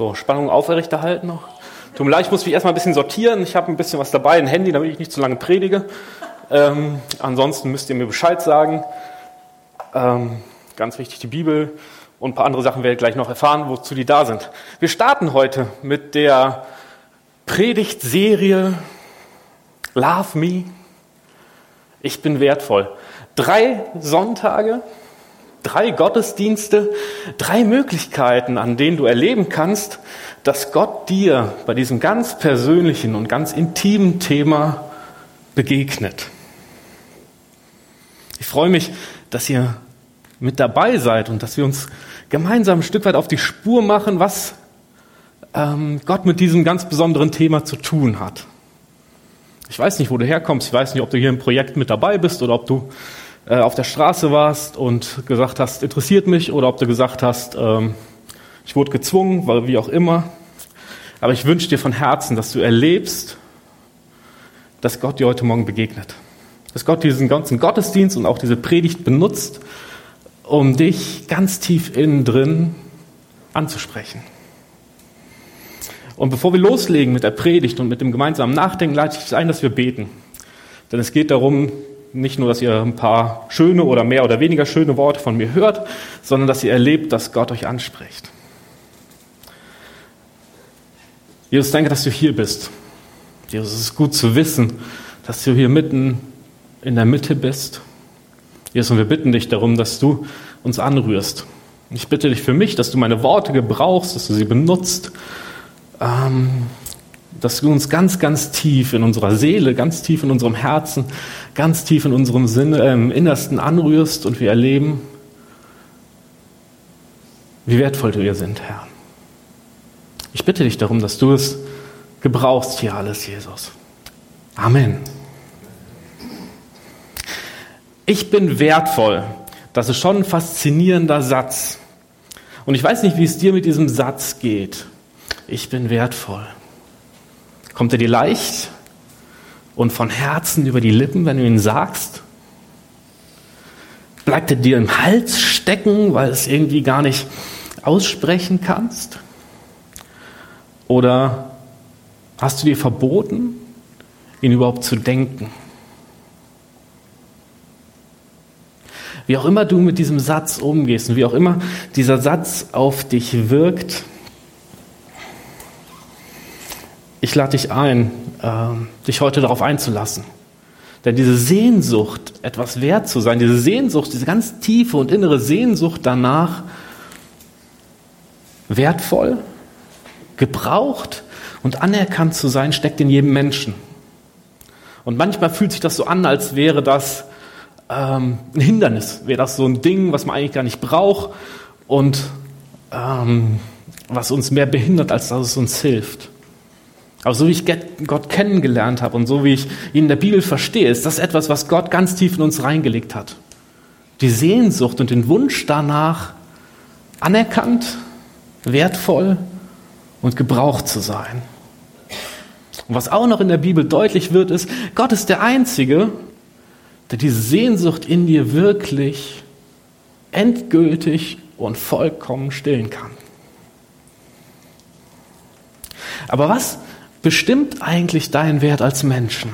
So, Spannung aufrechterhalten noch. Tut mir leid, ich muss mich erstmal ein bisschen sortieren. Ich habe ein bisschen was dabei, ein Handy, damit ich nicht zu lange predige. Ähm, ansonsten müsst ihr mir Bescheid sagen. Ähm, ganz wichtig, die Bibel und ein paar andere Sachen werdet ihr gleich noch erfahren, wozu die da sind. Wir starten heute mit der Predigtserie Love Me. Ich bin wertvoll. Drei Sonntage, drei Gottesdienste, drei Möglichkeiten, an denen du erleben kannst, dass Gott dir bei diesem ganz persönlichen und ganz intimen Thema begegnet. Ich freue mich, dass ihr mit dabei seid und dass wir uns gemeinsam ein Stück weit auf die Spur machen, was ähm, Gott mit diesem ganz besonderen Thema zu tun hat. Ich weiß nicht, wo du herkommst, ich weiß nicht, ob du hier im Projekt mit dabei bist oder ob du äh, auf der Straße warst und gesagt hast, interessiert mich, oder ob du gesagt hast, ähm, ich wurde gezwungen, weil wie auch immer. Aber ich wünsche dir von Herzen, dass du erlebst, dass Gott dir heute Morgen begegnet. Dass Gott diesen ganzen Gottesdienst und auch diese Predigt benutzt, um dich ganz tief innen drin anzusprechen. Und bevor wir loslegen mit der Predigt und mit dem gemeinsamen Nachdenken, leite ich ein, dass wir beten. Denn es geht darum, nicht nur, dass ihr ein paar schöne oder mehr oder weniger schöne Worte von mir hört, sondern dass ihr erlebt, dass Gott euch anspricht. Jesus, danke, dass du hier bist. Jesus, es ist gut zu wissen, dass du hier mitten in der Mitte bist. Jesus, und wir bitten dich darum, dass du uns anrührst. Ich bitte dich für mich, dass du meine Worte gebrauchst, dass du sie benutzt, ähm, dass du uns ganz, ganz tief in unserer Seele, ganz tief in unserem Herzen, ganz tief in unserem Sinne, äh, im Innersten anrührst und wir erleben, wie wertvoll wir sind, Herr. Ich bitte dich darum, dass du es gebrauchst hier alles, Jesus. Amen. Ich bin wertvoll. Das ist schon ein faszinierender Satz. Und ich weiß nicht, wie es dir mit diesem Satz geht. Ich bin wertvoll. Kommt er dir leicht und von Herzen über die Lippen, wenn du ihn sagst? Bleibt er dir im Hals stecken, weil du es irgendwie gar nicht aussprechen kannst? Oder hast du dir verboten, ihn überhaupt zu denken? Wie auch immer du mit diesem Satz umgehst und wie auch immer dieser Satz auf dich wirkt, ich lade dich ein, äh, dich heute darauf einzulassen. Denn diese Sehnsucht, etwas wert zu sein, diese Sehnsucht, diese ganz tiefe und innere Sehnsucht danach, wertvoll gebraucht und anerkannt zu sein, steckt in jedem Menschen. Und manchmal fühlt sich das so an, als wäre das ähm, ein Hindernis, wäre das so ein Ding, was man eigentlich gar nicht braucht und ähm, was uns mehr behindert, als dass es uns hilft. Aber so wie ich Gott kennengelernt habe und so wie ich ihn in der Bibel verstehe, ist das etwas, was Gott ganz tief in uns reingelegt hat. Die Sehnsucht und den Wunsch danach, anerkannt, wertvoll und gebraucht zu sein. Und was auch noch in der Bibel deutlich wird, ist, Gott ist der Einzige, der diese Sehnsucht in dir wirklich endgültig und vollkommen stillen kann. Aber was bestimmt eigentlich deinen Wert als Menschen?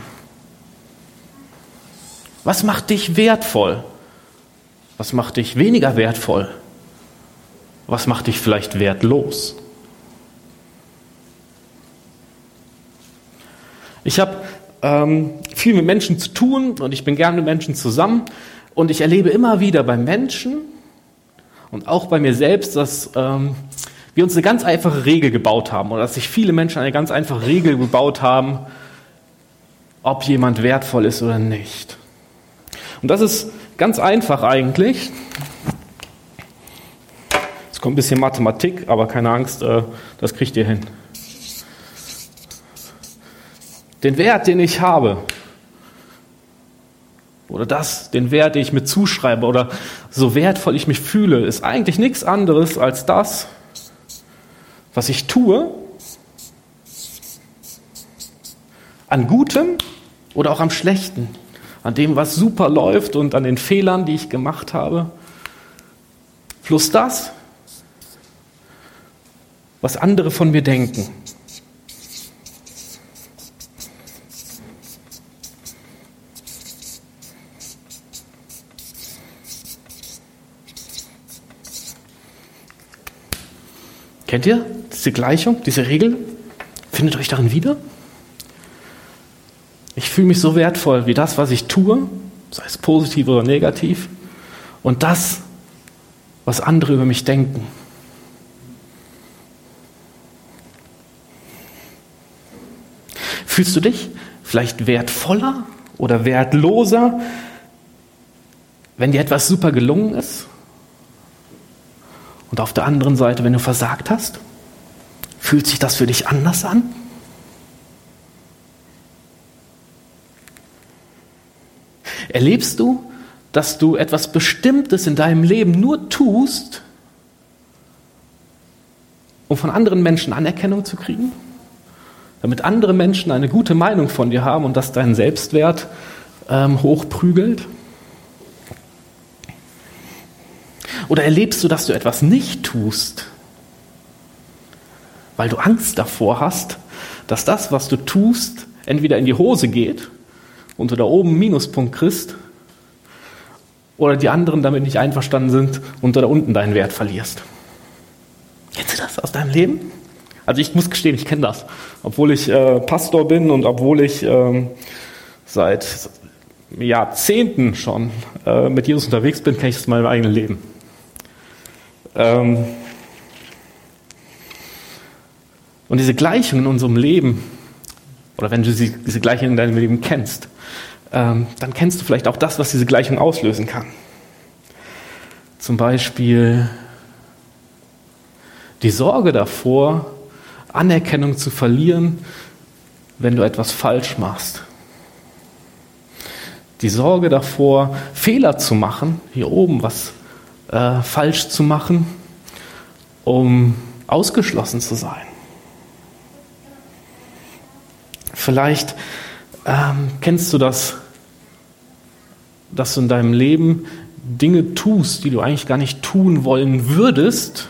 Was macht dich wertvoll? Was macht dich weniger wertvoll? Was macht dich vielleicht wertlos? Ich habe ähm, viel mit Menschen zu tun und ich bin gerne mit Menschen zusammen und ich erlebe immer wieder bei Menschen und auch bei mir selbst, dass ähm, wir uns eine ganz einfache Regel gebaut haben oder dass sich viele Menschen eine ganz einfache Regel gebaut haben, ob jemand wertvoll ist oder nicht. Und das ist ganz einfach eigentlich. Es kommt ein bisschen Mathematik, aber keine Angst, äh, das kriegt ihr hin den Wert, den ich habe, oder das, den Wert, den ich mir zuschreibe, oder so wertvoll ich mich fühle, ist eigentlich nichts anderes als das, was ich tue, an Gutem oder auch am Schlechten, an dem, was super läuft und an den Fehlern, die ich gemacht habe, plus das, was andere von mir denken. Kennt ihr diese Gleichung, diese Regel? Findet euch darin wieder? Ich fühle mich so wertvoll wie das, was ich tue, sei es positiv oder negativ, und das, was andere über mich denken. Fühlst du dich vielleicht wertvoller oder wertloser, wenn dir etwas super gelungen ist? Und auf der anderen Seite, wenn du versagt hast, fühlt sich das für dich anders an? Erlebst du, dass du etwas Bestimmtes in deinem Leben nur tust, um von anderen Menschen Anerkennung zu kriegen? Damit andere Menschen eine gute Meinung von dir haben und das deinen Selbstwert ähm, hochprügelt? Oder erlebst du, dass du etwas nicht tust, weil du Angst davor hast, dass das, was du tust, entweder in die Hose geht und du da oben Minuspunkt kriegst, oder die anderen damit nicht einverstanden sind und du da unten deinen Wert verlierst. Kennst du das aus deinem Leben? Also ich muss gestehen, ich kenne das. Obwohl ich äh, Pastor bin und obwohl ich ähm, seit Jahrzehnten schon äh, mit Jesus unterwegs bin, kenne ich das in meinem eigenen Leben. Ähm und diese Gleichung in unserem Leben, oder wenn du diese Gleichung in deinem Leben kennst, ähm, dann kennst du vielleicht auch das, was diese Gleichung auslösen kann. Zum Beispiel die Sorge davor, Anerkennung zu verlieren, wenn du etwas falsch machst. Die Sorge davor, Fehler zu machen, hier oben was äh, falsch zu machen, um ausgeschlossen zu sein. Vielleicht ähm, kennst du das, dass du in deinem Leben Dinge tust, die du eigentlich gar nicht tun wollen würdest,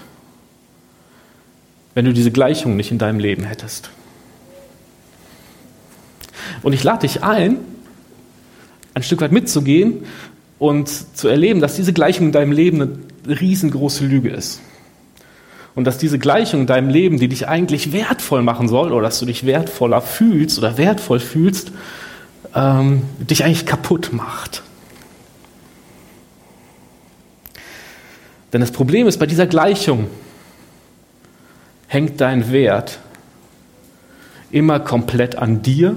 wenn du diese Gleichung nicht in deinem Leben hättest. Und ich lade dich ein, ein Stück weit mitzugehen und zu erleben, dass diese Gleichung in deinem Leben eine riesengroße Lüge ist. Und dass diese Gleichung in deinem Leben, die dich eigentlich wertvoll machen soll, oder dass du dich wertvoller fühlst oder wertvoll fühlst, ähm, dich eigentlich kaputt macht. Denn das Problem ist, bei dieser Gleichung hängt dein Wert immer komplett an dir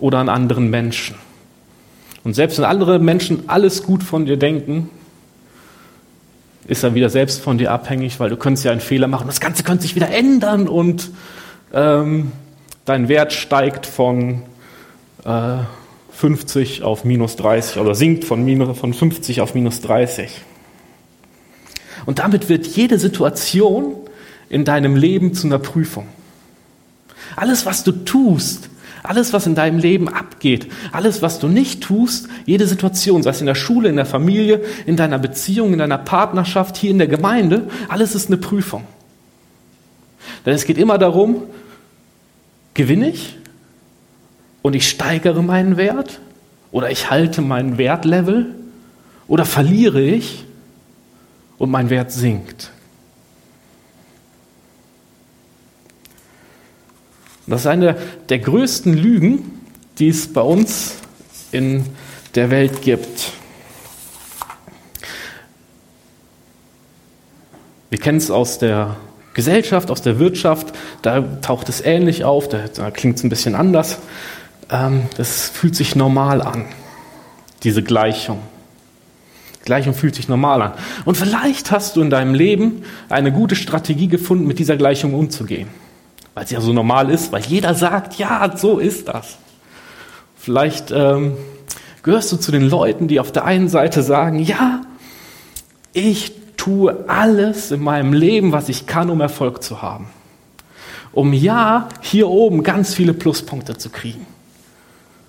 oder an anderen Menschen. Und selbst wenn andere Menschen alles gut von dir denken, ist er wieder selbst von dir abhängig, weil du könntest ja einen Fehler machen. Das Ganze könnte sich wieder ändern und ähm, dein Wert steigt von äh, 50 auf minus 30 oder sinkt von, minus, von 50 auf minus 30. Und damit wird jede Situation in deinem Leben zu einer Prüfung. Alles, was du tust, alles, was in deinem Leben abgeht, alles, was du nicht tust, jede Situation, sei es in der Schule, in der Familie, in deiner Beziehung, in deiner Partnerschaft, hier in der Gemeinde, alles ist eine Prüfung. Denn es geht immer darum, gewinne ich und ich steigere meinen Wert oder ich halte meinen Wertlevel oder verliere ich und mein Wert sinkt. Das ist eine der größten Lügen, die es bei uns in der Welt gibt. Wir kennen es aus der Gesellschaft, aus der Wirtschaft, da taucht es ähnlich auf, da, da klingt es ein bisschen anders. Ähm, das fühlt sich normal an, diese Gleichung. Die Gleichung fühlt sich normal an. Und vielleicht hast du in deinem Leben eine gute Strategie gefunden, mit dieser Gleichung umzugehen weil es ja so normal ist, weil jeder sagt, ja, so ist das. Vielleicht ähm, gehörst du zu den Leuten, die auf der einen Seite sagen, ja, ich tue alles in meinem Leben, was ich kann, um Erfolg zu haben. Um ja, hier oben ganz viele Pluspunkte zu kriegen,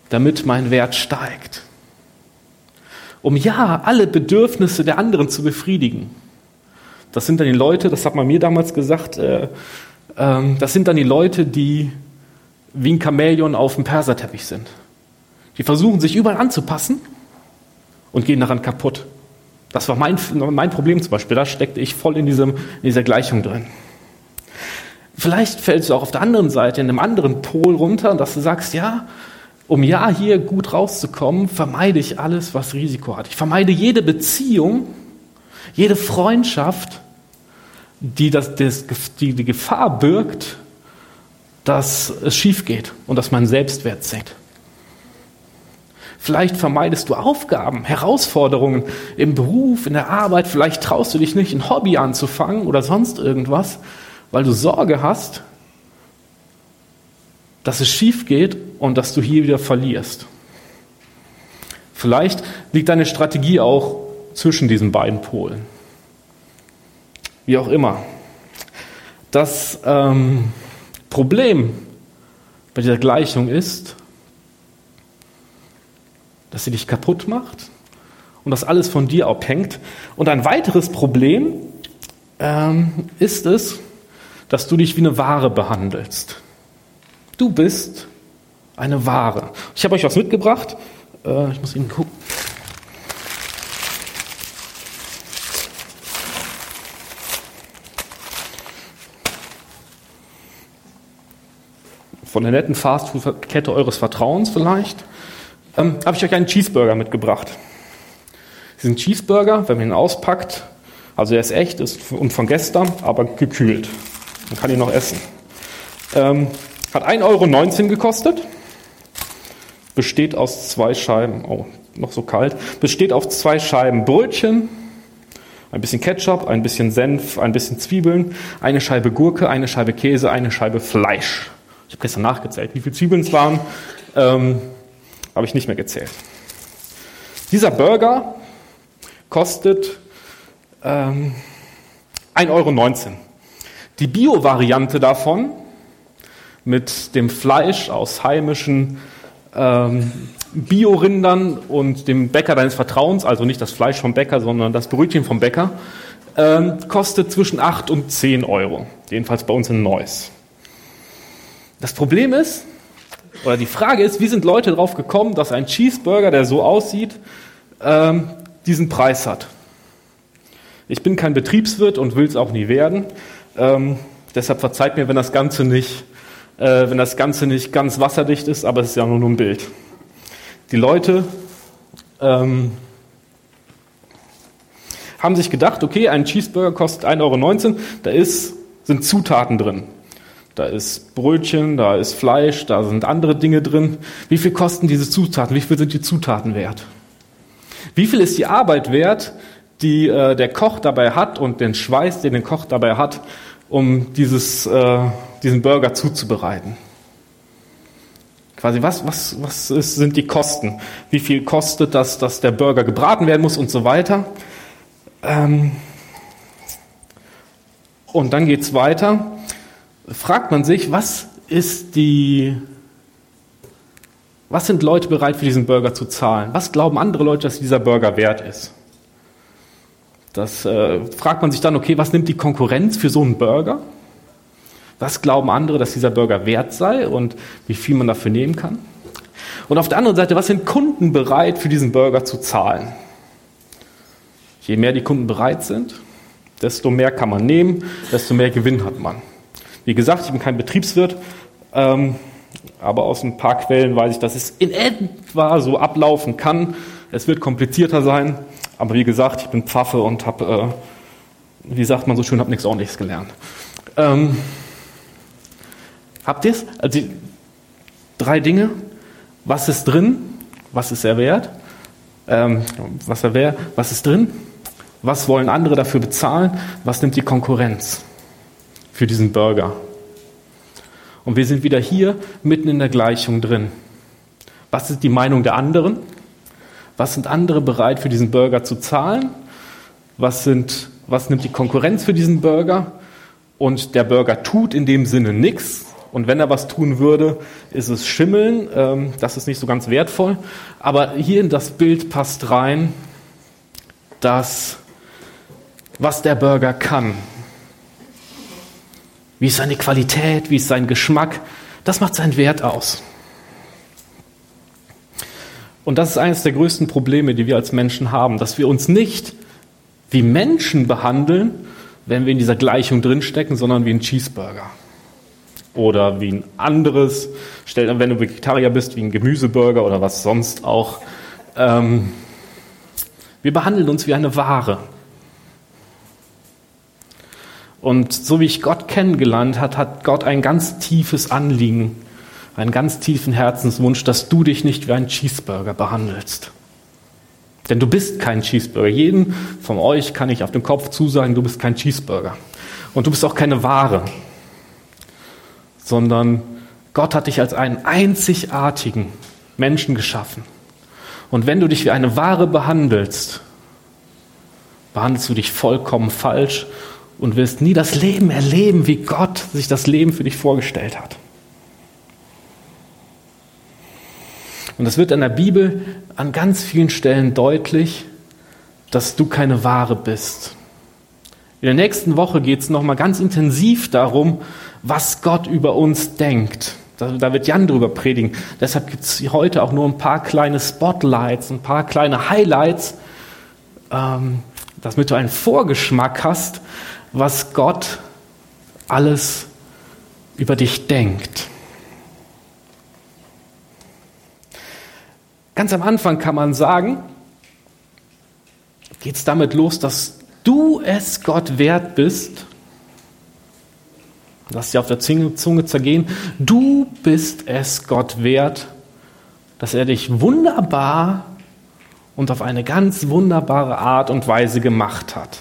damit mein Wert steigt. Um ja, alle Bedürfnisse der anderen zu befriedigen, Das sind dann die Leute, das hat man mir damals gesagt, äh, äh, das sind dann die Leute, die wie ein Chamäleon auf dem Perserteppich sind. Die versuchen sich überall anzupassen und gehen daran kaputt. Das war mein, mein Problem zum Beispiel. Da steckte ich voll in, diesem, in dieser Gleichung drin. Vielleicht fällst du auch auf der anderen Seite, in einem anderen Pol runter, dass du sagst, ja, um ja hier gut rauszukommen, vermeide ich alles, was Risiko hat. Ich vermeide jede Beziehung, jede Freundschaft, die, das, das, die die Gefahr birgt, dass es schief geht und dass mein Selbstwert sinkt. Vielleicht vermeidest du Aufgaben, Herausforderungen im Beruf, in der Arbeit. Vielleicht traust du dich nicht, ein Hobby anzufangen oder sonst irgendwas, weil du Sorge hast, dass es schief geht und dass du hier wieder verlierst. Vielleicht liegt deine Strategie auch zwischen diesen beiden Polen. Wie auch immer. Das ähm, Problem bei dieser Gleichung ist, dass sie dich kaputt macht und dass alles von dir abhängt. Und ein weiteres Problem ähm, ist es, dass du dich wie eine Ware behandelst. Du bist eine Ware. Ich habe euch was mitgebracht. Äh, ich muss Ihnen gucken. Von der netten Fastfood-Kette eures Vertrauens vielleicht ähm, habe ich euch einen Cheeseburger mitgebracht. Diesen Cheeseburger, wenn man ihn auspackt, also er ist echt ist und von gestern, aber gekühlt. Man kann ihn noch essen. Ähm, hat 1,19 Euro gekostet. Besteht aus zwei Scheiben, oh, noch so kalt. Besteht aus zwei Scheiben Brötchen, ein bisschen Ketchup, ein bisschen Senf, ein bisschen Zwiebeln, eine Scheibe Gurke, eine Scheibe Käse, eine Scheibe Fleisch. Ich habe gestern nachgezählt, wie viele Zwiebeln es waren. Ähm, habe ich nicht mehr gezählt. Dieser Burger kostet ähm, 1,19 Euro. Die Bio-Variante davon mit dem Fleisch aus heimischen ähm, Biorindern und dem Bäcker deines Vertrauens, also nicht das Fleisch vom Bäcker, sondern das Brötchen vom Bäcker, ähm, kostet zwischen 8 und 10 Euro. Jedenfalls bei uns in Neuss. Das Problem ist, oder die Frage ist, wie sind Leute darauf gekommen, dass ein Cheeseburger, der so aussieht, ähm, diesen Preis hat? Ich bin kein Betriebswirt und will es auch nie werden. Ähm, deshalb verzeiht mir, wenn das Ganze nicht, äh, wenn das Ganze nicht ganz wasserdicht ist, aber es ist ja nur, ein Bild. Die Leute ähm, haben sich gedacht, okay, ein Cheeseburger kostet 1,19 Euro, da ist, sind Zutaten drin. Da ist Brötchen, da ist Fleisch, da sind andere Dinge drin. Wie viel kosten diese Zutaten? Wie viel sind die Zutaten wert? Wie viel ist die Arbeit wert, die äh, der Koch dabei hat und den Schweiß, den der Koch dabei hat, um dieses, äh, diesen Burger zuzubereiten? Quasi, was, was, was ist, sind die Kosten? Wie viel kostet das, dass der Burger gebraten werden muss und so weiter? Ähm und dann geht's weiter fragt man sich, was ist die, was sind Leute bereit für diesen Burger zu zahlen? Was glauben andere Leute, dass dieser Burger wert ist? Das äh, fragt man sich dann, okay, was nimmt die Konkurrenz für so einen Burger? Was glauben andere, dass dieser Burger wert sei und wie viel man dafür nehmen kann? Und auf der anderen Seite, was sind Kunden bereit für diesen Burger zu zahlen? Je mehr die Kunden bereit sind, desto mehr kann man nehmen, desto mehr Gewinn hat man. Wie gesagt, ich bin kein Betriebswirt, ähm, aber aus ein paar Quellen weiß ich, dass es in etwa so ablaufen kann. Es wird komplizierter sein, aber wie gesagt, ich bin Pfaffe und habe, äh, wie sagt man so schön, habe nichts Ordentliches gelernt. Ähm, habt ihr es? Also drei Dinge. Was ist drin? Was ist er wert? Ähm, was, er wär, was ist drin? Was wollen andere dafür bezahlen? Was nimmt die Konkurrenz? Für diesen Burger. Und wir sind wieder hier mitten in der Gleichung drin. Was ist die Meinung der anderen? Was sind andere bereit für diesen Burger zu zahlen? Was, sind, was nimmt die Konkurrenz für diesen Burger? Und der Burger tut in dem Sinne nichts. Und wenn er was tun würde, ist es Schimmeln. Ähm, das ist nicht so ganz wertvoll. Aber hier in das Bild passt rein, dass was der Burger kann. Wie ist seine Qualität, wie ist sein Geschmack. Das macht seinen Wert aus. Und das ist eines der größten Probleme, die wir als Menschen haben, dass wir uns nicht wie Menschen behandeln, wenn wir in dieser Gleichung drinstecken, sondern wie ein Cheeseburger. Oder wie ein anderes, wenn du Vegetarier bist, wie ein Gemüseburger oder was sonst auch. Ähm, wir behandeln uns wie eine Ware. Und so wie ich Gott kennengelernt hat, hat Gott ein ganz tiefes Anliegen, einen ganz tiefen Herzenswunsch, dass du dich nicht wie ein Cheeseburger behandelst. Denn du bist kein Cheeseburger. Jeden von euch kann ich auf den Kopf zusagen, du bist kein Cheeseburger. Und du bist auch keine Ware, sondern Gott hat dich als einen einzigartigen Menschen geschaffen. Und wenn du dich wie eine Ware behandelst, behandelst du dich vollkommen falsch und wirst nie das Leben erleben, wie Gott sich das Leben für dich vorgestellt hat. Und es wird in der Bibel an ganz vielen Stellen deutlich, dass du keine Ware bist. In der nächsten Woche geht es nochmal ganz intensiv darum, was Gott über uns denkt. Da, wird Jan drüber predigen. Deshalb gibt es heute auch nur ein paar kleine Spotlights, ein paar kleine Highlights, ähm, damit du einen Vorgeschmack hast, was Gott alles über dich denkt. Ganz am Anfang kann man sagen, geht es damit los, dass du es Gott wert bist. Lass dir auf der Zunge zergehen. Du bist es Gott wert, dass er dich wunderbar und auf eine ganz wunderbare Art und Weise gemacht hat.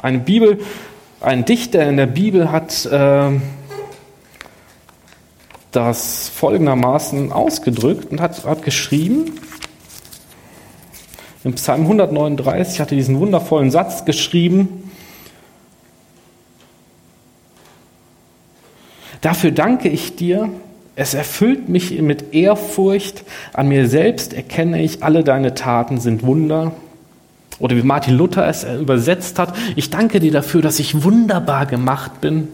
Eine Bibel, ein Dichter in der Bibel hat äh, das folgendermaßen ausgedrückt und hat, hat geschrieben, im Psalm 139 hat er diesen wundervollen Satz geschrieben, Dafür danke ich dir, es erfüllt mich mit Ehrfurcht, an mir selbst erkenne ich, alle deine Taten sind Wunder. Oder wie Martin Luther es übersetzt hat, ich danke dir dafür, dass ich wunderbar gemacht bin.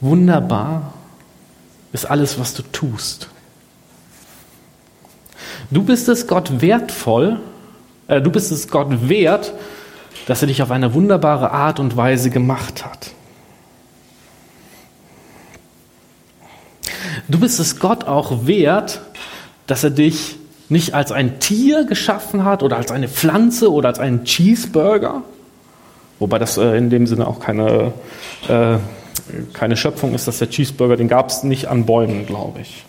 Wunderbar ist alles, was du tust. Du bist es Gott wertvoll, äh, du bist es Gott wert, dass er dich auf eine wunderbare Art und Weise gemacht hat. Du bist es Gott auch wert, dass er dich nicht als ein Tier geschaffen hat oder als eine Pflanze oder als einen Cheeseburger, wobei das äh, in dem Sinne auch keine, äh, keine Schöpfung ist, dass der Cheeseburger, den gab es nicht an Bäumen, glaube ich.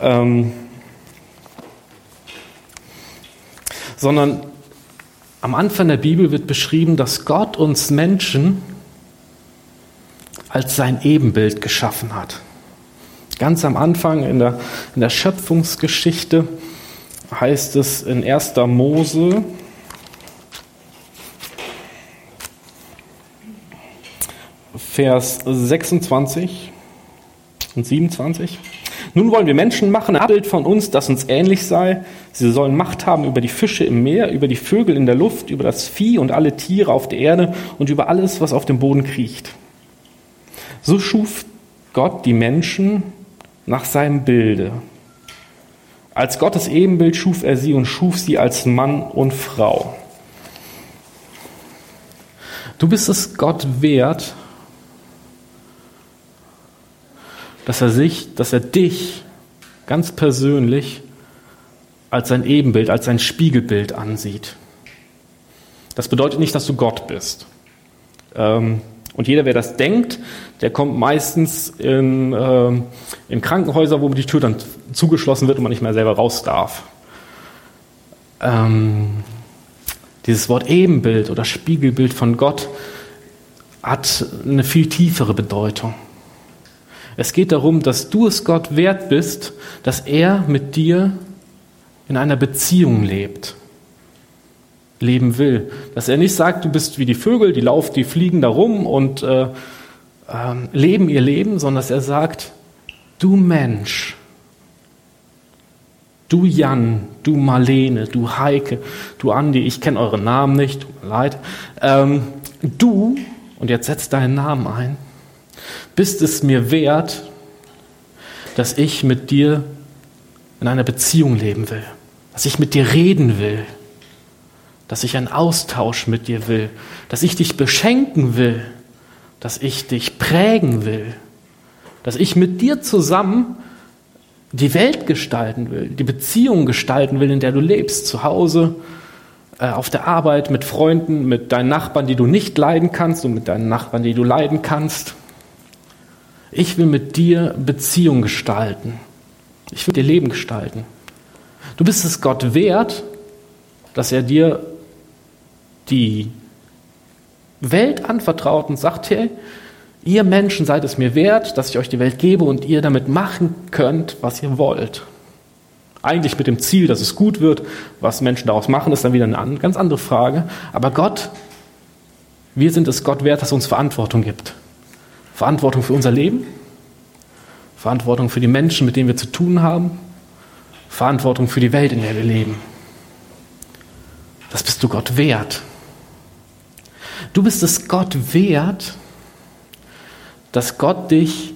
Ähm, sondern am Anfang der Bibel wird beschrieben, dass Gott uns Menschen als sein Ebenbild geschaffen hat. Ganz am Anfang in der, in der Schöpfungsgeschichte heißt es in 1. Mose, Vers 26 und 27. Nun wollen wir Menschen machen, ein Bild von uns, das uns ähnlich sei. Sie sollen Macht haben über die Fische im Meer, über die Vögel in der Luft, über das Vieh und alle Tiere auf der Erde und über alles, was auf dem Boden kriecht. So schuf Gott die Menschen nach seinem Bilde. Als Gottes Ebenbild schuf er sie und schuf sie als Mann und Frau. Du bist es Gott wert, dass er sich, dass er dich ganz persönlich als sein Ebenbild, als sein Spiegelbild ansieht. Das bedeutet nicht, dass du Gott bist. Ähm, und jeder, wer das denkt, der kommt meistens in, äh, in Krankenhäuser, wo die Tür dann zugeschlossen wird und man nicht mehr selber raus darf. Ähm, dieses Wort Ebenbild oder Spiegelbild von Gott hat eine viel tiefere Bedeutung. Es geht darum, dass du es Gott wert bist, dass er mit dir in einer Beziehung lebt leben will. Dass er nicht sagt, du bist wie die Vögel, die laufen, die fliegen da rum und äh, äh, leben ihr Leben, sondern dass er sagt, du Mensch, Du Jan, du Marlene, du Heike, du Andi, ich kenne euren Namen nicht, tut mir leid. Ähm, du, und jetzt setz deinen Namen ein, bist es mir wert, dass ich mit dir in einer Beziehung leben will, dass ich mit dir reden will, dass ich einen Austausch mit dir will, dass ich dich beschenken will, dass ich dich prägen will, dass ich mit dir zusammen die Welt gestalten will, die Beziehung gestalten will, in der du lebst, zu Hause, äh, auf der Arbeit, mit Freunden, mit deinen Nachbarn, die du nicht leiden kannst und mit deinen Nachbarn, die du leiden kannst. Ich will mit dir Beziehung gestalten. Ich will dir Leben gestalten. Du bist es Gott wert, dass er dir die Welt anvertraut und sagt, hey, ihr Menschen seid es mir wert, dass ich euch die Welt gebe und ihr damit machen könnt, was ihr wollt. Eigentlich mit dem Ziel, dass es gut wird. Was Menschen daraus machen, ist dann wieder eine ganz andere Frage. Aber Gott, wir sind es Gott wert, dass er uns Verantwortung gibt. Verantwortung für unser Leben, Verantwortung für die Menschen, mit denen wir zu tun haben, Verantwortung für die Welt, in der wir leben. Das bist du Gott wert. Du bist es Gott wert, dass Gott dich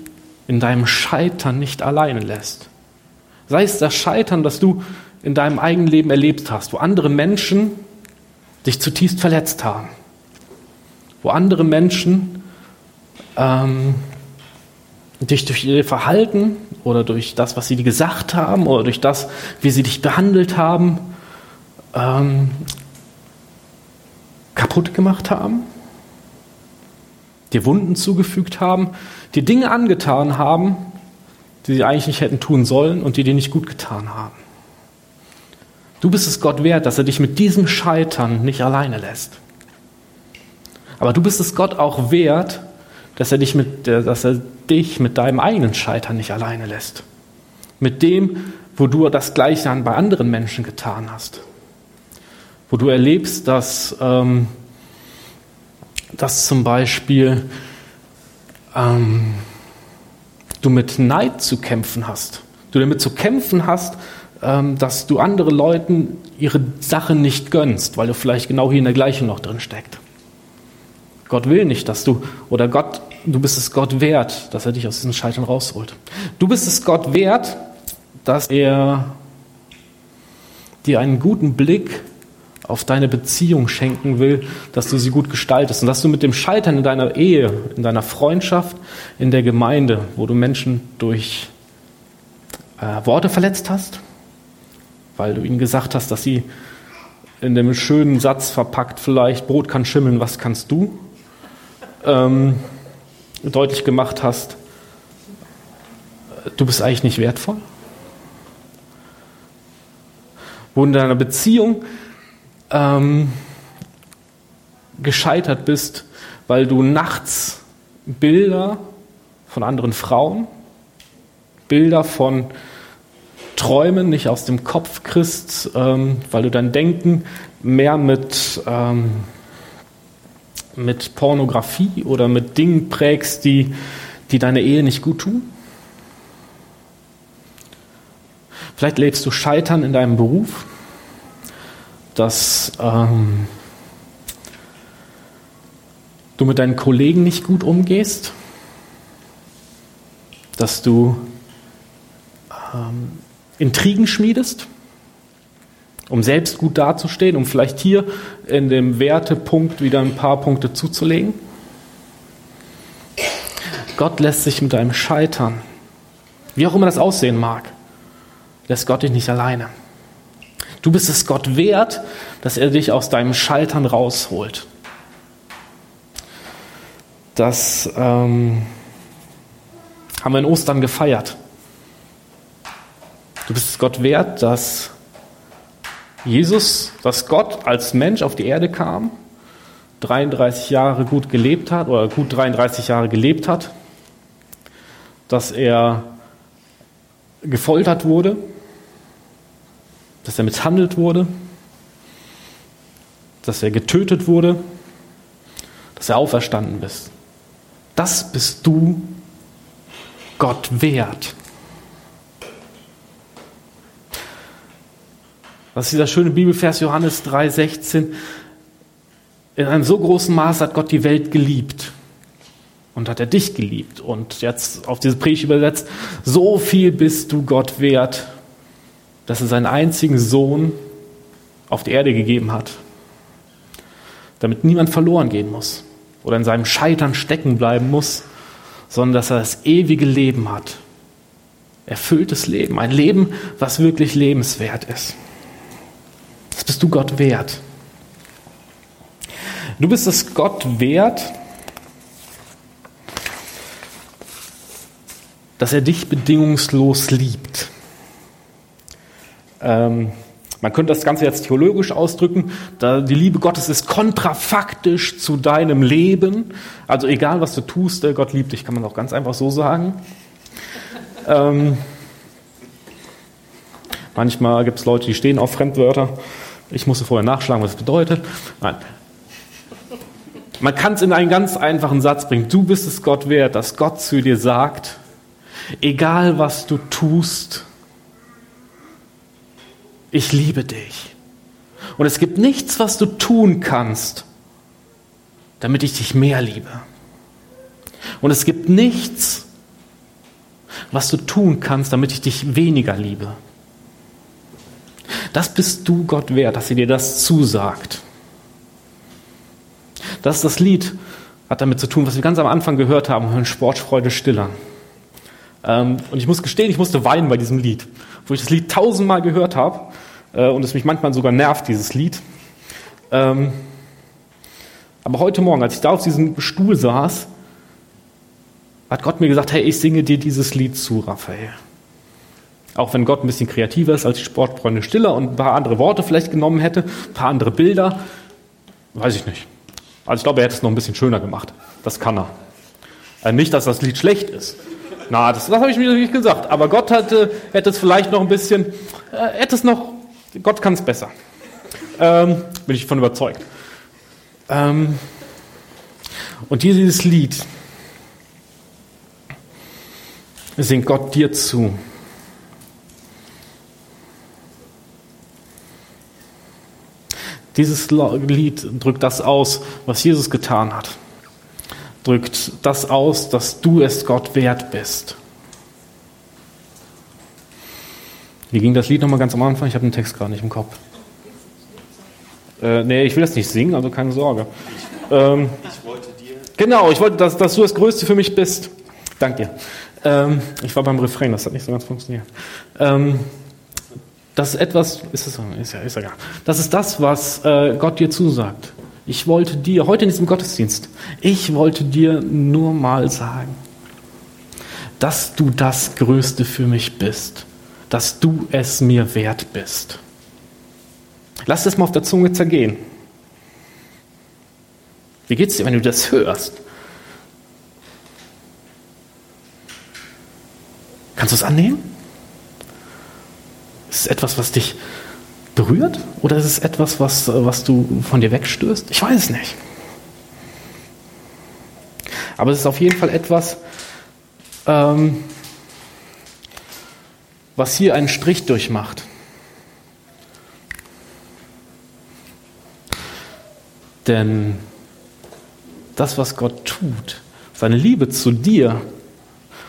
in deinem Scheitern nicht alleine lässt. Sei es das Scheitern, das du in deinem eigenen Leben erlebt hast, wo andere Menschen dich zutiefst verletzt haben, wo andere Menschen ähm, dich durch ihr Verhalten oder durch das, was sie dir gesagt haben oder durch das, wie sie dich behandelt haben, ähm, kaputt gemacht haben, dir Wunden zugefügt haben, dir Dinge angetan haben, die sie eigentlich nicht hätten tun sollen und die dir nicht gut getan haben. Du bist es Gott wert, dass er dich mit diesem Scheitern nicht alleine lässt. Aber du bist es Gott auch wert, dass er dich mit, dass er dich mit deinem eigenen Scheitern nicht alleine lässt. Mit dem, wo du das Gleiche bei anderen Menschen getan hast wo du erlebst, dass, ähm, dass zum Beispiel ähm, du mit Neid zu kämpfen hast, du damit zu kämpfen hast, ähm, dass du andere Leuten ihre Sache nicht gönnst, weil du vielleicht genau hier in der gleichen noch drin steckt. Gott will nicht, dass du, oder Gott, du bist es Gott wert, dass er dich aus diesem Scheitern rausholt. Du bist es Gott wert, dass er dir einen guten Blick auf deine Beziehung schenken will, dass du sie gut gestaltest und dass du mit dem Scheitern in deiner Ehe, in deiner Freundschaft, in der Gemeinde, wo du Menschen durch äh, Worte verletzt hast, weil du ihnen gesagt hast, dass sie in dem schönen Satz verpackt vielleicht, Brot kann schimmeln, was kannst du, ähm, deutlich gemacht hast, du bist eigentlich nicht wertvoll. Wo in deiner Beziehung ähm, gescheitert bist, weil du nachts Bilder von anderen Frauen, Bilder von Träumen nicht aus dem Kopf kriegst, ähm, weil du dein Denken mehr mit, ähm, mit Pornografie oder mit Dingen prägst, die, die deine Ehe nicht gut tun? Vielleicht lebst du Scheitern in deinem Beruf, dass ähm, du mit deinen Kollegen nicht gut umgehst, dass du ähm, Intrigen schmiedest, um selbst gut dazustehen, um vielleicht hier in dem Wertepunkt wieder ein paar Punkte zuzulegen. Gott lässt sich mit deinem Scheitern, wie auch immer das aussehen mag, lässt Gott dich nicht alleine. Du bist es Gott wert, dass er dich aus deinem Scheitern rausholt. Das ähm, haben wir in Ostern gefeiert. Du bist es Gott wert, dass Jesus, dass Gott als Mensch auf die Erde kam, 33 Jahre gut gelebt hat oder gut 33 Jahre gelebt hat, dass er gefoltert wurde, dass er misshandelt wurde, dass er getötet wurde, dass er auferstanden ist. Das bist du Gott wert. Was ist dieser schöne Bibelvers Johannes 3,16? In einem so großen Maß hat Gott die Welt geliebt. Und hat er dich geliebt. Und jetzt auf diese Predigt übersetzt, so viel bist du Gott wert, dass er seinen einzigen Sohn auf die Erde gegeben hat, damit niemand verloren gehen muss oder in seinem Scheitern stecken bleiben muss, sondern dass er das ewige Leben hat. Erfülltes Leben, ein Leben, was wirklich lebenswert ist. Das bist du Gott wert. Du bist es Gott wert, dass er dich bedingungslos liebt. Ähm, man könnte das Ganze jetzt theologisch ausdrücken. Die Liebe Gottes ist kontrafaktisch zu deinem Leben. Also egal, was du tust, Gott liebt dich, kann man auch ganz einfach so sagen. Ähm, manchmal gibt es Leute, die stehen auf Fremdwörter. Ich musste vorher nachschlagen, was das bedeutet. Nein. Man kann es in einen ganz einfachen Satz bringen. Du bist es Gott wert, dass Gott zu dir sagt, egal was du tust, ich liebe dich. Und es gibt nichts, was du tun kannst, damit ich dich mehr liebe. Und es gibt nichts, was du tun kannst, damit ich dich weniger liebe. Das bist du Gott wert, dass sie dir das zusagt. Das das Lied, hat damit zu tun, was wir ganz am Anfang gehört haben, hören Sportfreude stillern. Ähm, und ich muss gestehen, ich musste weinen bei diesem Lied, wo ich das Lied tausendmal gehört habe äh, und es mich manchmal sogar nervt, dieses Lied. Ähm, aber heute Morgen, als ich da auf diesem Stuhl saß, hat Gott mir gesagt, hey, ich singe dir dieses Lied zu, Raphael. Auch wenn Gott ein bisschen kreativer ist als die Sportfreunde Stiller und ein paar andere Worte vielleicht genommen hätte, ein paar andere Bilder, weiß ich nicht. Also ich glaube, er hätte es noch ein bisschen schöner gemacht. Das kann er. Also nicht, dass das Lied schlecht ist. Na, das, das habe ich mir nicht gesagt. Aber Gott hatte, hätte es vielleicht noch ein bisschen, äh, hätte es noch, Gott kann es besser. Ähm, bin ich von überzeugt. Ähm, und dieses Lied singt Gott dir zu. Dieses Lied drückt das aus, was Jesus getan hat drückt das aus, dass du es Gott wert bist. Wie ging das Lied nochmal ganz am Anfang? Ich habe den Text gerade nicht im Kopf. Äh, nee, ich will das nicht singen, also keine Sorge. Ähm, ich wollte dir. Genau, ich wollte, dass, dass du das Größte für mich bist. Dank dir. Ähm, ich war beim Refrain, das hat nicht so ganz funktioniert. Ähm, das ist etwas, ist es, ist ja, ist ja gar. Das ist das, was äh, Gott dir zusagt. Ich wollte dir, heute in diesem Gottesdienst, ich wollte dir nur mal sagen, dass du das Größte für mich bist, dass du es mir wert bist. Lass das mal auf der Zunge zergehen. Wie geht's dir, wenn du das hörst? Kannst du es annehmen? Ist es etwas, was dich berührt? Oder ist es etwas, was, was du von dir wegstößt? Ich weiß es nicht. Aber es ist auf jeden Fall etwas, ähm, was hier einen Strich durchmacht. Denn das, was Gott tut, seine Liebe zu dir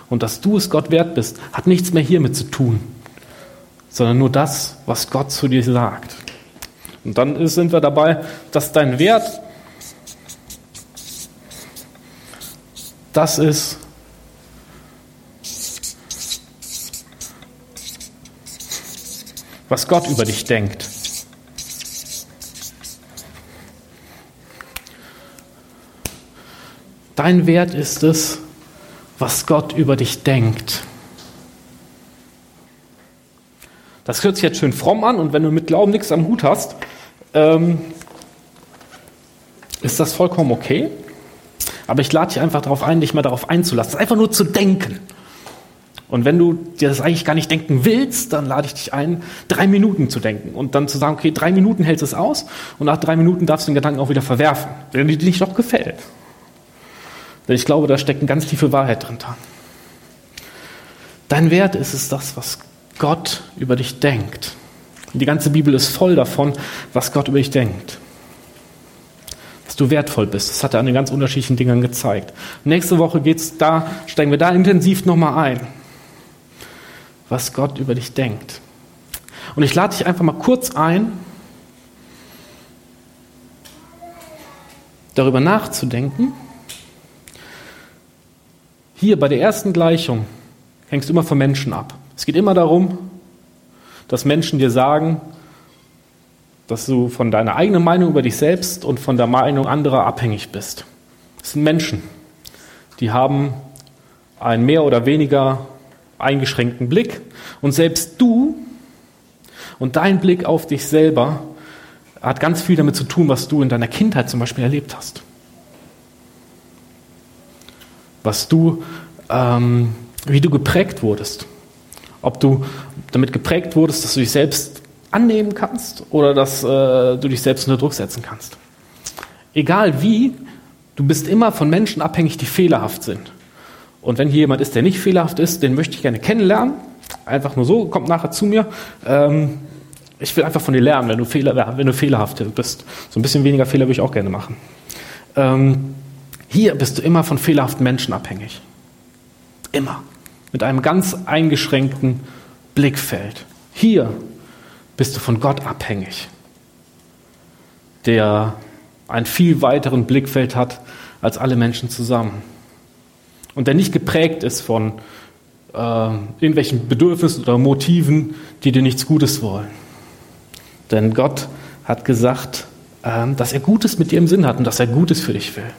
und dass du es Gott wert bist, hat nichts mehr hiermit zu tun sondern nur das, was Gott zu dir sagt. Und dann sind wir dabei, dass dein Wert das ist, was Gott über dich denkt. Dein Wert ist es, was Gott über dich denkt. Das hört sich jetzt schön fromm an und wenn du mit Glauben nichts am Hut hast, ähm, ist das vollkommen okay. Aber ich lade dich einfach darauf ein, dich mal darauf einzulassen, einfach nur zu denken. Und wenn du dir das eigentlich gar nicht denken willst, dann lade ich dich ein, drei Minuten zu denken und dann zu sagen, okay, drei Minuten hältst du es aus und nach drei Minuten darfst du den Gedanken auch wieder verwerfen, wenn dir nicht doch gefällt. Denn ich glaube, da steckt eine ganz tiefe Wahrheit drin. Dein Wert ist es das, was Gott über dich denkt. Die ganze Bibel ist voll davon, was Gott über dich denkt. Dass du wertvoll bist. Das hat er an den ganz unterschiedlichen Dingen gezeigt. Nächste Woche geht's da, steigen wir da intensiv nochmal ein. Was Gott über dich denkt. Und ich lade dich einfach mal kurz ein, darüber nachzudenken. Hier bei der ersten Gleichung hängst du immer von Menschen ab. Es geht immer darum, dass Menschen dir sagen, dass du von deiner eigenen Meinung über dich selbst und von der Meinung anderer abhängig bist. Das sind Menschen, die haben einen mehr oder weniger eingeschränkten Blick und selbst du und dein Blick auf dich selber hat ganz viel damit zu tun, was du in deiner Kindheit zum Beispiel erlebt hast. Was du, ähm, wie du geprägt wurdest. Ob du damit geprägt wurdest, dass du dich selbst annehmen kannst oder dass äh, du dich selbst unter Druck setzen kannst. Egal wie, du bist immer von Menschen abhängig, die fehlerhaft sind. Und wenn hier jemand ist, der nicht fehlerhaft ist, den möchte ich gerne kennenlernen. Einfach nur so, kommt nachher zu mir. Ähm, ich will einfach von dir lernen, wenn du, Fehler, wenn du fehlerhaft bist. So ein bisschen weniger Fehler würde ich auch gerne machen. Ähm, hier bist du immer von fehlerhaften Menschen abhängig. Immer. Mit einem ganz eingeschränkten Blickfeld. Hier bist du von Gott abhängig, der einen viel weiteren Blickfeld hat als alle Menschen zusammen. Und der nicht geprägt ist von äh, irgendwelchen Bedürfnissen oder Motiven, die dir nichts Gutes wollen. Denn Gott hat gesagt, äh, dass er Gutes mit dir im Sinn hat und dass er Gutes für dich will.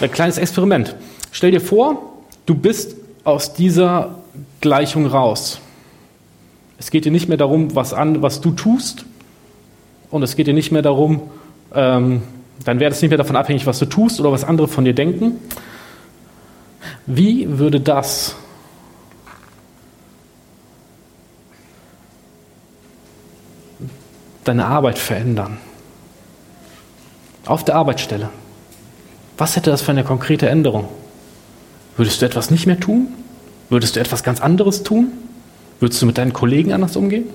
Ein kleines Experiment. Stell dir vor, du bist aus dieser Gleichung raus. Es geht dir nicht mehr darum, was, an, was du tust, und es geht dir nicht mehr darum, ähm, dann wäre es nicht mehr davon abhängig, was du tust oder was andere von dir denken. Wie würde das deine Arbeit verändern? Auf der Arbeitsstelle. Was hätte das für eine konkrete Änderung? Würdest du etwas nicht mehr tun? Würdest du etwas ganz anderes tun? Würdest du mit deinen Kollegen anders umgehen?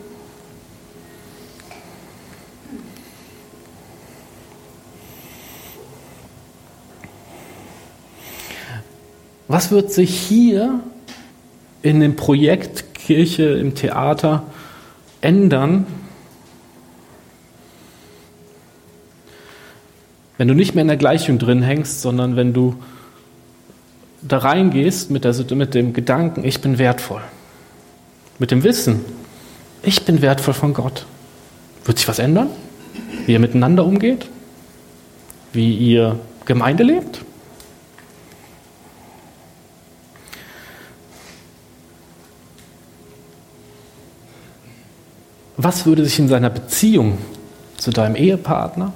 Was wird sich hier in dem Projekt Kirche im Theater ändern, wenn du nicht mehr in der Gleichung drin hängst, sondern wenn du da reingehst mit, der, mit dem Gedanken, ich bin wertvoll. Mit dem Wissen, ich bin wertvoll von Gott. Wird sich was ändern? Wie ihr miteinander umgeht? Wie ihr Gemeinde lebt? Was würde sich in seiner Beziehung zu deinem Ehepartner,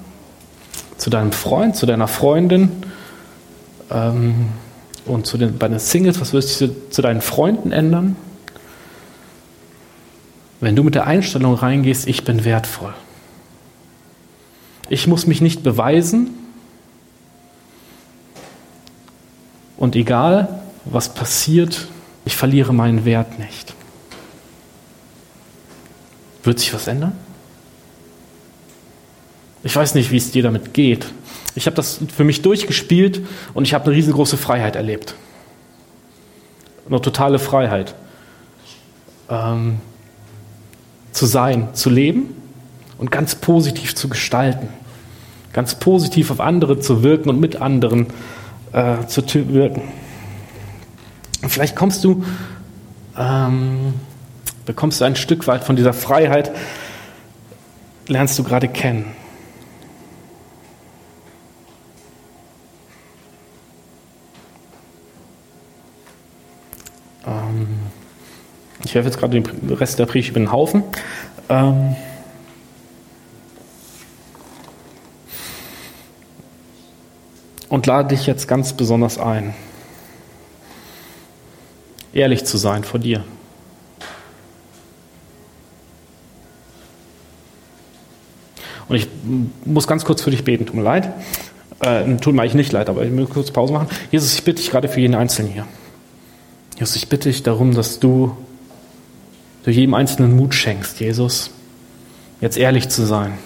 zu deinem Freund, zu deiner Freundin, ähm, und zu den, bei den Singles, was wirst du zu deinen Freunden ändern? Wenn du mit der Einstellung reingehst, ich bin wertvoll. Ich muss mich nicht beweisen. Und egal, was passiert, ich verliere meinen Wert nicht. Wird sich was ändern? Ich weiß nicht, wie es dir damit geht. Ich habe das für mich durchgespielt und ich habe eine riesengroße Freiheit erlebt. Eine totale Freiheit. Ähm, zu sein, zu leben und ganz positiv zu gestalten. Ganz positiv auf andere zu wirken und mit anderen äh, zu wirken. Vielleicht kommst du, ähm, bekommst du ein Stück weit von dieser Freiheit, lernst du gerade kennen. Ich werfe jetzt gerade den Rest der Predigt über den Haufen. Ähm und lade dich jetzt ganz besonders ein, ehrlich zu sein vor dir. Und ich muss ganz kurz für dich beten, tut mir leid. Äh, tut mir eigentlich nicht leid, aber ich will kurz Pause machen. Jesus, ich bitte dich gerade für jeden Einzelnen hier. Jesus, ich bitte dich darum, dass du du jedem Einzelnen Mut schenkst, Jesus, jetzt ehrlich zu sein.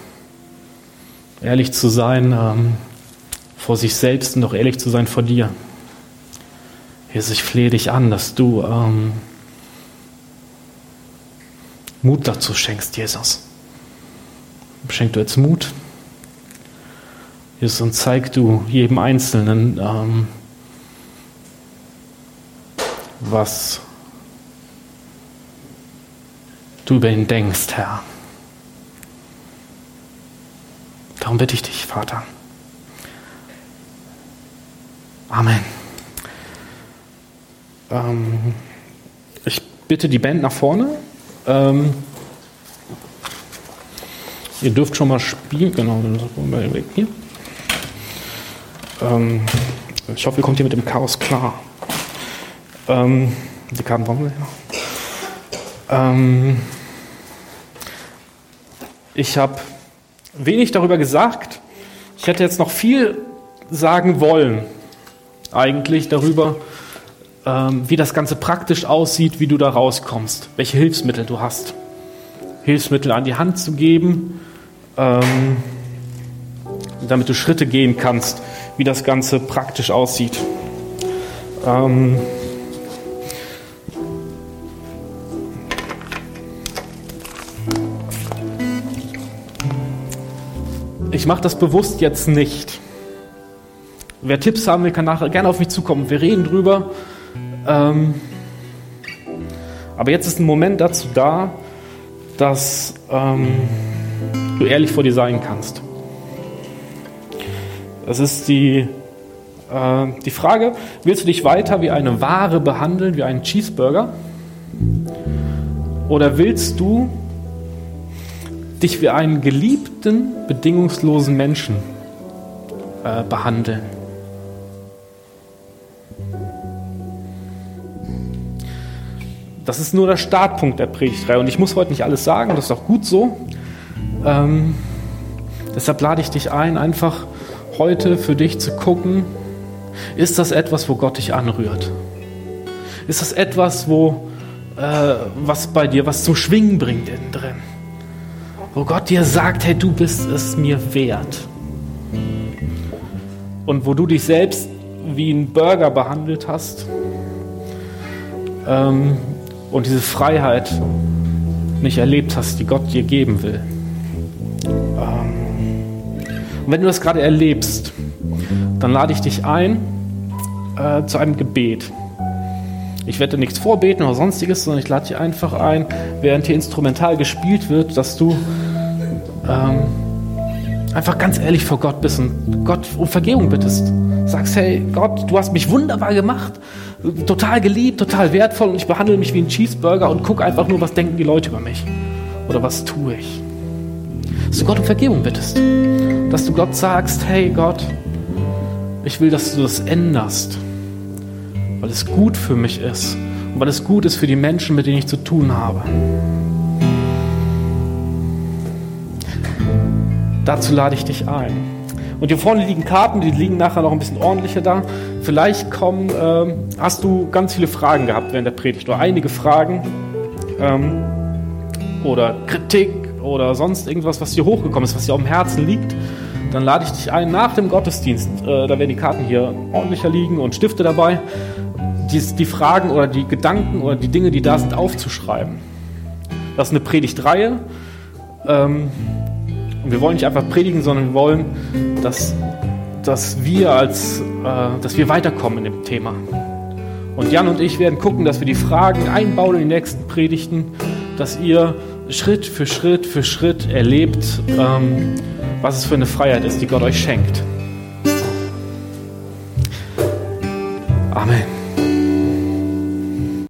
Ehrlich zu sein ähm, vor sich selbst und auch ehrlich zu sein vor dir. Jesus, ich flehe dich an, dass du ähm, Mut dazu schenkst, Jesus. Schenk du jetzt Mut. Jesus, und zeig du jedem Einzelnen, ähm, was du über ihn denkst, Herr. Darum bitte ich dich, Vater. Amen. Ähm, ich bitte die Band nach vorne. Ähm, ihr dürft schon mal spielen. Genau, weg hier. Ähm, ich hoffe, ihr kommt hier mit dem Chaos klar. Ähm, die Karten brauchen wir ja. Ähm, ich habe wenig darüber gesagt. Ich hätte jetzt noch viel sagen wollen, eigentlich darüber, ähm, wie das Ganze praktisch aussieht, wie du da rauskommst, welche Hilfsmittel du hast. Hilfsmittel an die Hand zu geben, ähm, damit du Schritte gehen kannst, wie das Ganze praktisch aussieht. Ähm, ich mache das bewusst jetzt nicht. Wer Tipps haben will, kann nachher gerne auf mich zukommen. Wir reden drüber. Ähm, aber jetzt ist ein Moment dazu da, dass ähm, du ehrlich vor dir sein kannst. Das ist die, äh, die Frage, willst du dich weiter wie eine Ware behandeln, wie einen Cheeseburger? Oder willst du dich wie einen geliebten, bedingungslosen Menschen äh, behandeln. Das ist nur der Startpunkt der Predigtreihe und ich muss heute nicht alles sagen, das ist auch gut so. Ähm, deshalb lade ich dich ein, einfach heute für dich zu gucken, ist das etwas, wo Gott dich anrührt? Ist das etwas, wo, äh, was bei dir was zum Schwingen bringt innen drin? wo Gott dir sagt, hey, du bist es mir wert. Und wo du dich selbst wie ein Burger behandelt hast ähm, und diese Freiheit nicht erlebt hast, die Gott dir geben will. Und wenn du das gerade erlebst, dann lade ich dich ein äh, zu einem Gebet. Ich werde nichts vorbeten oder sonstiges, sondern ich lade dich einfach ein, während hier instrumental gespielt wird, dass du ähm, einfach ganz ehrlich vor Gott bist und Gott um Vergebung bittest. Sagst, hey Gott, du hast mich wunderbar gemacht, total geliebt, total wertvoll und ich behandle mich wie ein Cheeseburger und gucke einfach nur, was denken die Leute über mich oder was tue ich. Dass du Gott um Vergebung bittest. Dass du Gott sagst, hey Gott, ich will, dass du das änderst, weil es gut für mich ist und weil es gut ist für die Menschen, mit denen ich zu tun habe. Dazu lade ich dich ein. Und hier vorne liegen Karten, die liegen nachher noch ein bisschen ordentlicher da. Vielleicht kommen, äh, hast du ganz viele Fragen gehabt während der Predigt oder einige Fragen ähm, oder Kritik oder sonst irgendwas, was dir hochgekommen ist, was dir auf dem Herzen liegt. Dann lade ich dich ein nach dem Gottesdienst. Äh, da werden die Karten hier ordentlicher liegen und Stifte dabei. Die, die Fragen oder die Gedanken oder die Dinge, die da sind, aufzuschreiben. Das ist eine Predigtreihe. Ähm, und wir wollen nicht einfach predigen, sondern wir wollen, dass, dass, wir, als, äh, dass wir weiterkommen in dem Thema. Und Jan und ich werden gucken, dass wir die Fragen einbauen in die nächsten Predigten, dass ihr Schritt für Schritt für Schritt erlebt, ähm, was es für eine Freiheit ist, die Gott euch schenkt. Amen.